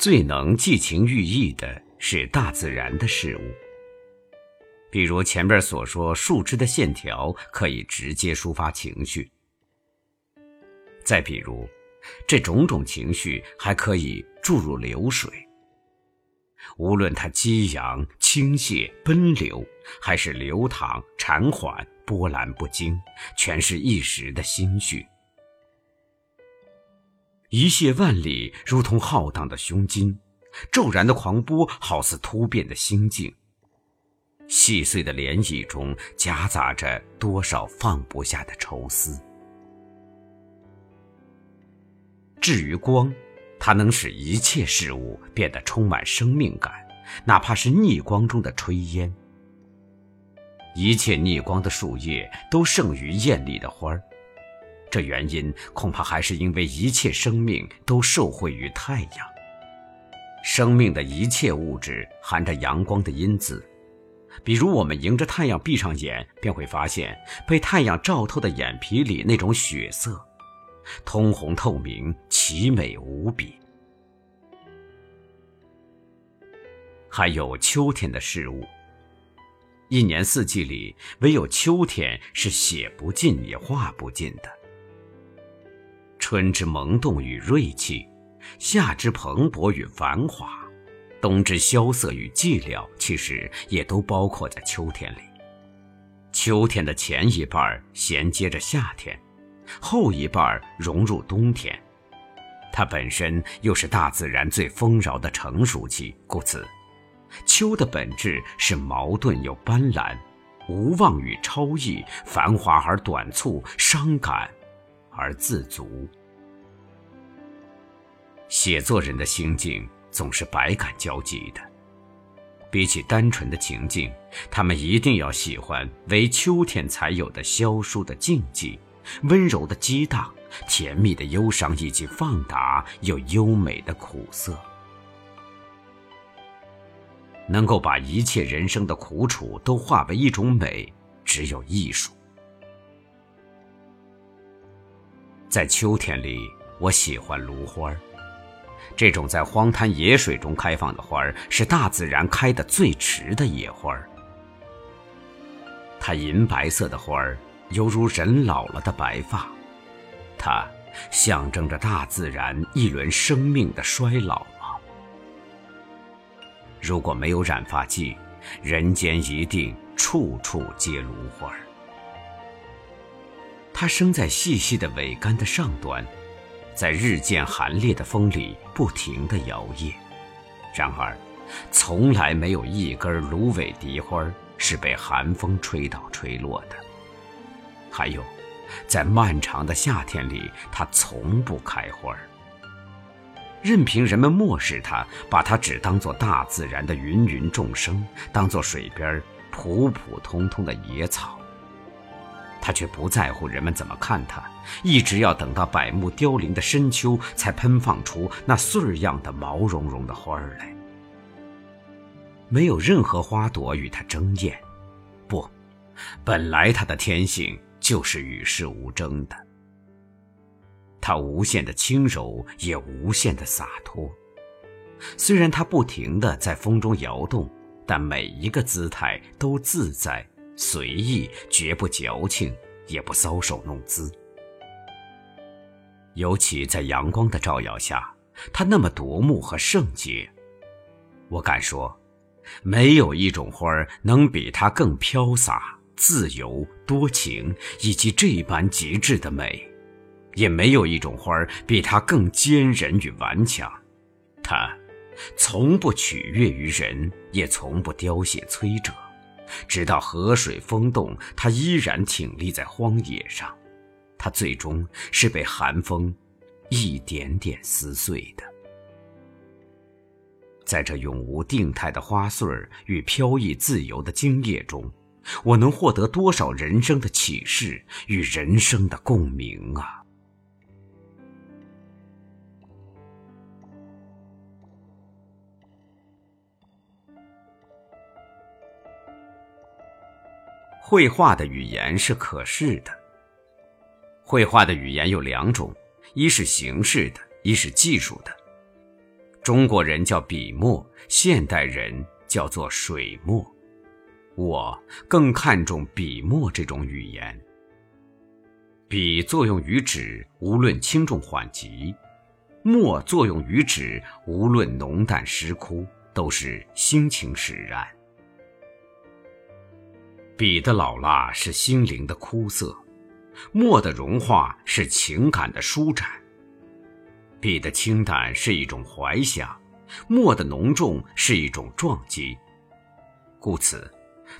最能寄情寓意的是大自然的事物，比如前面所说，树枝的线条可以直接抒发情绪。再比如，这种种情绪还可以注入流水，无论它激扬、倾泻、奔流，还是流淌、潺缓、波澜不惊，全是一时的心绪。一泻万里，如同浩荡的胸襟；骤然的狂波，好似突变的心境。细碎的涟漪中，夹杂着多少放不下的愁思。至于光，它能使一切事物变得充满生命感，哪怕是逆光中的炊烟。一切逆光的树叶都胜于艳丽的花儿，这原因恐怕还是因为一切生命都受惠于太阳。生命的一切物质含着阳光的因子，比如我们迎着太阳闭上眼，便会发现被太阳照透的眼皮里那种血色。通红透明，奇美无比。还有秋天的事物，一年四季里，唯有秋天是写不尽也画不尽的。春之萌动与锐气，夏之蓬勃与繁华，冬之萧瑟与寂寥，其实也都包括在秋天里。秋天的前一半衔接着夏天。后一半融入冬天，它本身又是大自然最丰饶的成熟期，故此，秋的本质是矛盾又斑斓，无望与超逸，繁华而短促，伤感而自足。写作人的心境总是百感交集的，比起单纯的情境，他们一定要喜欢为秋天才有的萧疏的静寂。温柔的激荡，甜蜜的忧伤，以及放达又优美的苦涩，能够把一切人生的苦楚都化为一种美，只有艺术。在秋天里，我喜欢芦花这种在荒滩野水中开放的花儿，是大自然开得最迟的野花儿它银白色的花儿。犹如人老了的白发，它象征着大自然一轮生命的衰老吗？如果没有染发剂，人间一定处处皆芦花。它生在细细的尾杆的上端，在日渐寒冽的风里不停地摇曳。然而，从来没有一根芦苇荻花是被寒风吹倒吹落的。还有，在漫长的夏天里，它从不开花。任凭人们漠视它，把它只当作大自然的芸芸众生，当作水边普普通通的野草，他却不在乎人们怎么看他，一直要等到百木凋零的深秋，才喷放出那穗儿样的毛茸茸的花儿来。没有任何花朵与它争艳，不，本来它的天性。就是与世无争的，它无限的轻柔，也无限的洒脱。虽然它不停地在风中摇动，但每一个姿态都自在随意，绝不矫情，也不搔首弄姿。尤其在阳光的照耀下，它那么夺目和圣洁。我敢说，没有一种花儿能比它更飘洒。自由、多情，以及这般极致的美，也没有一种花儿比它更坚韧与顽强。它从不取悦于人，也从不凋谢摧折，直到河水风动，它依然挺立在荒野上。它最终是被寒风一点点撕碎的。在这永无定态的花穗与飘逸自由的茎叶中。我能获得多少人生的启示与人生的共鸣啊！绘画的语言是可视的。绘画的语言有两种，一是形式的，一是技术的。中国人叫笔墨，现代人叫做水墨。我更看重笔墨这种语言。笔作用于纸，无论轻重缓急；墨作用于纸，无论浓淡湿枯，都是心情使然。笔的老辣是心灵的枯涩，墨的融化是情感的舒展。笔的清淡是一种怀想，墨的浓重是一种撞击。故此。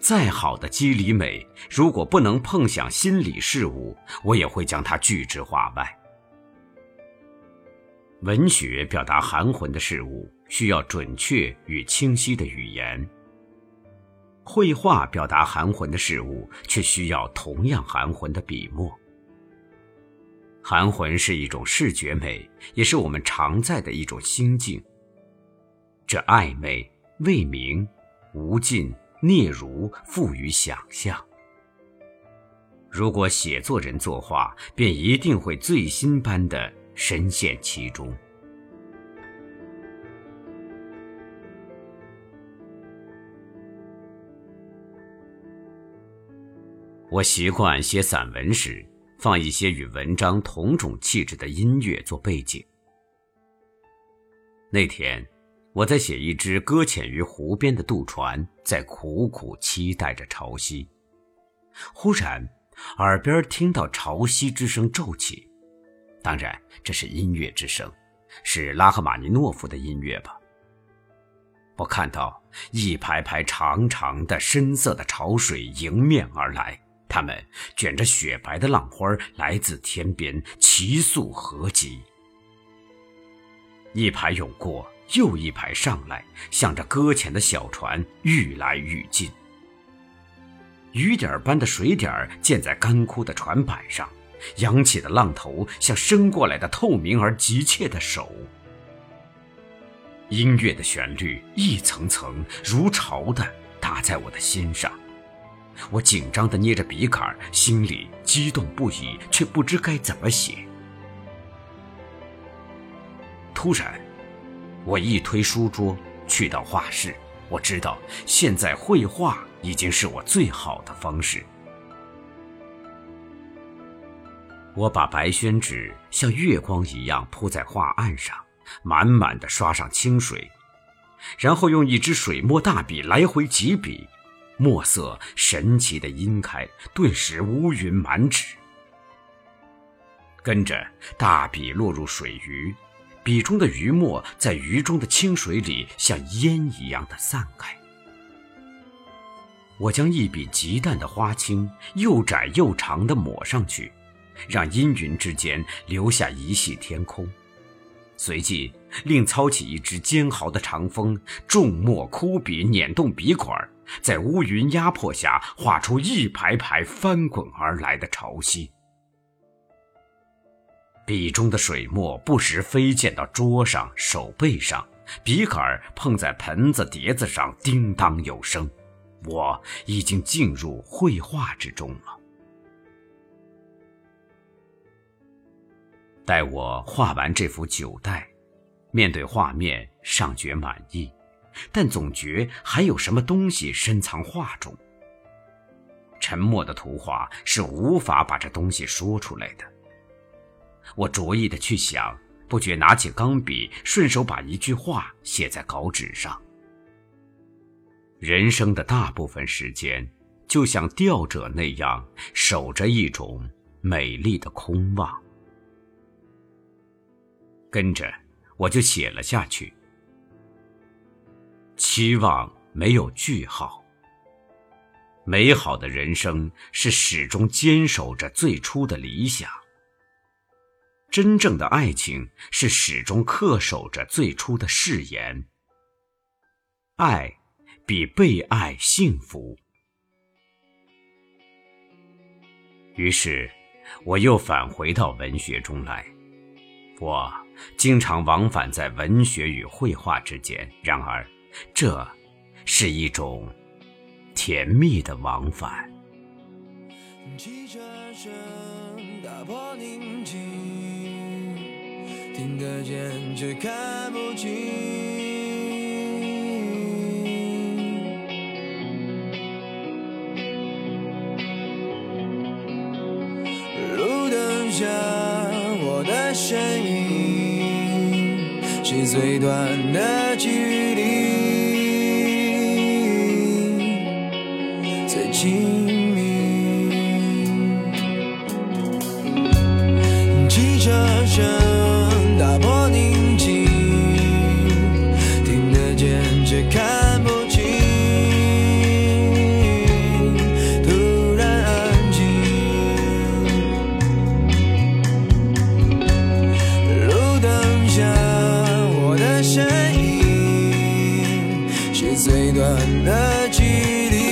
再好的肌理美，如果不能碰响心理事物，我也会将它拒之化外。文学表达含混的事物，需要准确与清晰的语言；绘画表达含混的事物，却需要同样含混的笔墨。含混是一种视觉美，也是我们常在的一种心境。这暧昧、未明、无尽。嗫嚅富于想象。如果写作人作画，便一定会醉心般的深陷其中。我习惯写散文时，放一些与文章同种气质的音乐做背景。那天。我在写一只搁浅于湖边的渡船，在苦苦期待着潮汐。忽然，耳边听到潮汐之声骤起，当然这是音乐之声，是拉赫玛尼诺夫的音乐吧。我看到一排排长长的深色的潮水迎面而来，它们卷着雪白的浪花来自天边，急速合集，一排涌过。又一排上来，向着搁浅的小船愈来愈近。雨点般的水点溅在干枯的船板上，扬起的浪头像伸过来的透明而急切的手。音乐的旋律一层层如潮的打在我的心上，我紧张地捏着笔杆，心里激动不已，却不知该怎么写。突然。我一推书桌，去到画室。我知道，现在绘画已经是我最好的方式。我把白宣纸像月光一样铺在画案上，满满的刷上清水，然后用一支水墨大笔来回几笔，墨色神奇的洇开，顿时乌云满纸。跟着大笔落入水鱼。笔中的余墨在鱼中的清水里像烟一样的散开。我将一笔极淡的花青又窄又长的抹上去，让阴云之间留下一系天空。随即另操起一支尖毫的长锋，重墨枯笔捻动笔管，在乌云压迫下画出一排排翻滚而来的潮汐。笔中的水墨不时飞溅到桌上、手背上，笔杆碰在盆子、碟子上，叮当有声。我已经进入绘画之中了。待我画完这幅九代，面对画面尚觉满意，但总觉还有什么东西深藏画中。沉默的图画是无法把这东西说出来的。我着意的去想，不觉拿起钢笔，顺手把一句话写在稿纸上。人生的大部分时间，就像钓者那样，守着一种美丽的空望。跟着，我就写了下去。期望没有句号。美好的人生是始终坚守着最初的理想。真正的爱情是始终恪守着最初的誓言。爱比被爱幸福。于是，我又返回到文学中来。我经常往返在文学与绘画之间，然而，这是一种甜蜜的往返，汽车声打破宁静，听得见却看不清。路灯下我的身影是最短的距离。清明汽车声打破宁静听得见却看不清。突然安静路灯下我的身影是最短的距离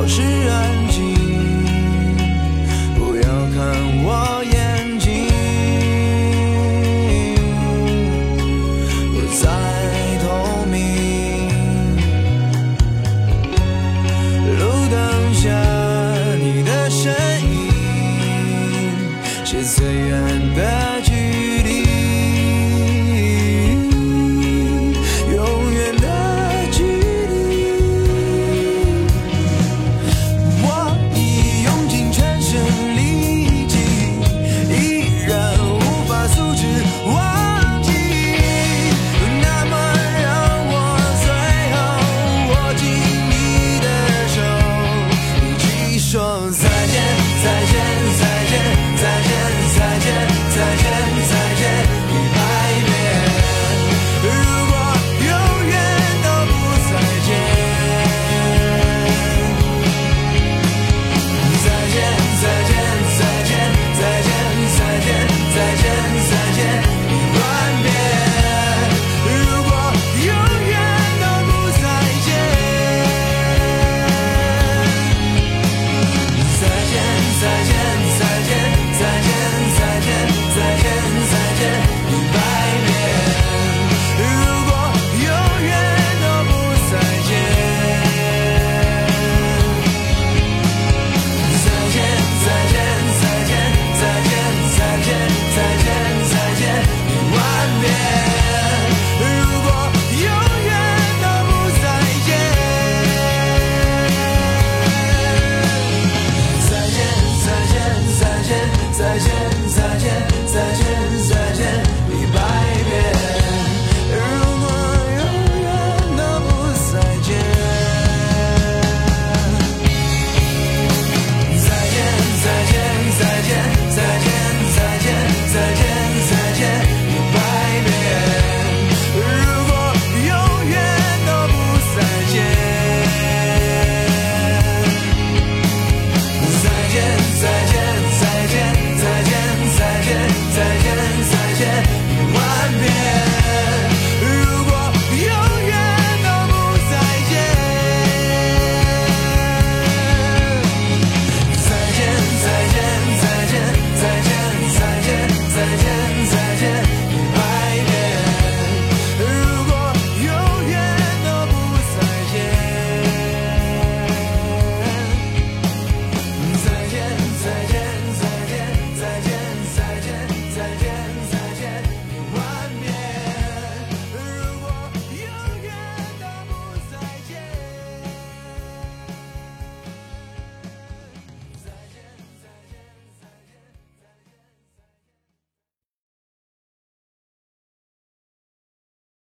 保持安静不要看我眼睛。不再透明路灯下你的身影是最远的距再见再见。